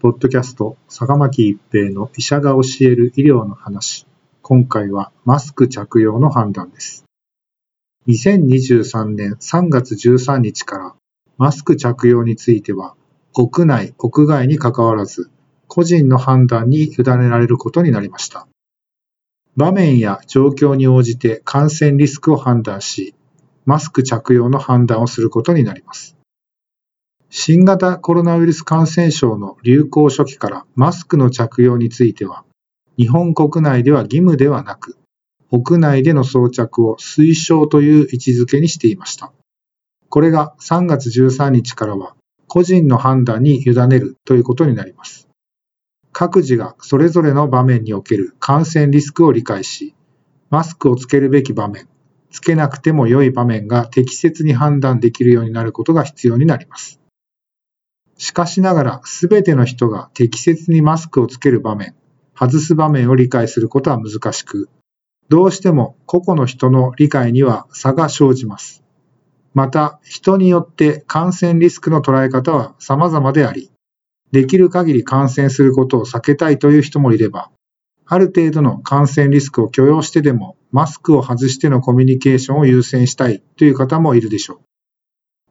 ポッドキャスト、坂巻一平の医者が教える医療の話。今回はマスク着用の判断です。2023年3月13日からマスク着用については、屋内、屋外に関わらず、個人の判断に委ねられることになりました。場面や状況に応じて感染リスクを判断し、マスク着用の判断をすることになります。新型コロナウイルス感染症の流行初期からマスクの着用については、日本国内では義務ではなく、屋内での装着を推奨という位置づけにしていました。これが3月13日からは個人の判断に委ねるということになります。各自がそれぞれの場面における感染リスクを理解し、マスクをつけるべき場面、つけなくても良い場面が適切に判断できるようになることが必要になります。しかしながら、すべての人が適切にマスクをつける場面、外す場面を理解することは難しく、どうしても個々の人の理解には差が生じます。また、人によって感染リスクの捉え方は様々であり、できる限り感染することを避けたいという人もいれば、ある程度の感染リスクを許容してでもマスクを外してのコミュニケーションを優先したいという方もいるでしょう。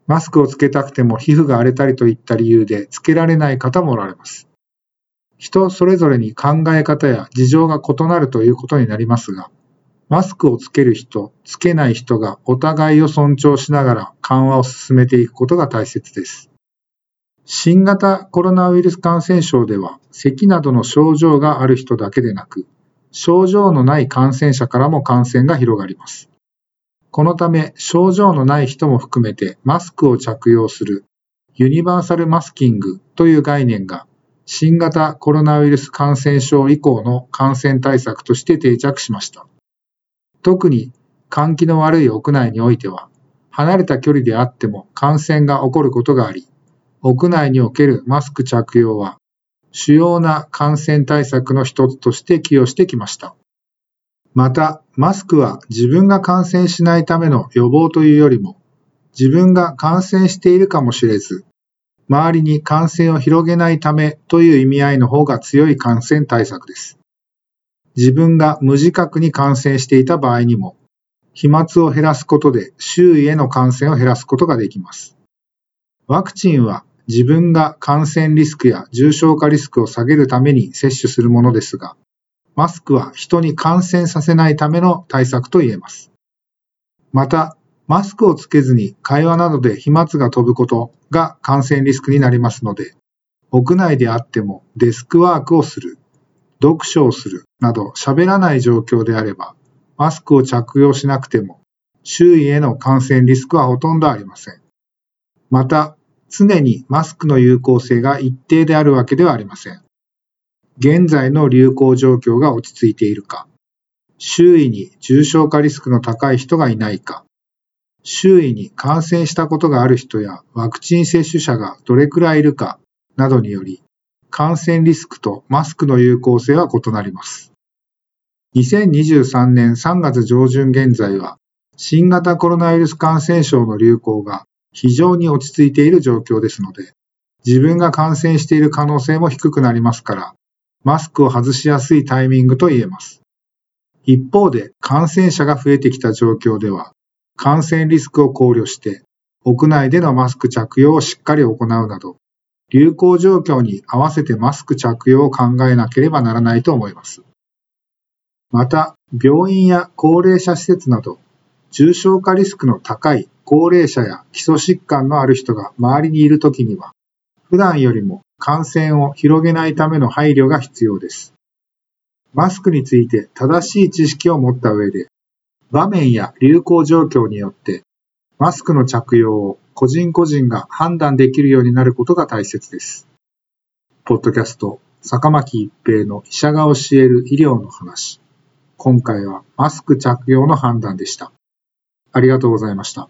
マスクをつけたくても皮膚が荒れたりといった理由でつけられない方もおられます。人それぞれに考え方や事情が異なるということになりますが、マスクをつける人、つけない人がお互いを尊重しながら緩和を進めていくことが大切です。新型コロナウイルス感染症では、咳などの症状がある人だけでなく、症状のない感染者からも感染が広がります。このため症状のない人も含めてマスクを着用するユニバーサルマスキングという概念が新型コロナウイルス感染症以降の感染対策として定着しました。特に換気の悪い屋内においては離れた距離であっても感染が起こることがあり、屋内におけるマスク着用は主要な感染対策の一つとして寄与してきました。また、マスクは自分が感染しないための予防というよりも、自分が感染しているかもしれず、周りに感染を広げないためという意味合いの方が強い感染対策です。自分が無自覚に感染していた場合にも、飛沫を減らすことで周囲への感染を減らすことができます。ワクチンは自分が感染リスクや重症化リスクを下げるために接種するものですが、マスクは人に感染させないための対策と言えます。また、マスクをつけずに会話などで飛沫が飛ぶことが感染リスクになりますので、屋内であってもデスクワークをする、読書をするなど喋らない状況であれば、マスクを着用しなくても周囲への感染リスクはほとんどありません。また、常にマスクの有効性が一定であるわけではありません。現在の流行状況が落ち着いているか、周囲に重症化リスクの高い人がいないか、周囲に感染したことがある人やワクチン接種者がどれくらいいるかなどにより、感染リスクとマスクの有効性は異なります。2023年3月上旬現在は、新型コロナウイルス感染症の流行が非常に落ち着いている状況ですので、自分が感染している可能性も低くなりますから、マスクを外しやすいタイミングと言えます。一方で感染者が増えてきた状況では、感染リスクを考慮して屋内でのマスク着用をしっかり行うなど、流行状況に合わせてマスク着用を考えなければならないと思います。また、病院や高齢者施設など、重症化リスクの高い高齢者や基礎疾患のある人が周りにいるときには、普段よりも感染を広げないための配慮が必要です。マスクについて正しい知識を持った上で、場面や流行状況によってマスクの着用を個人個人が判断できるようになることが大切です。ポッドキャスト、坂巻一平の医者が教える医療の話。今回はマスク着用の判断でした。ありがとうございました。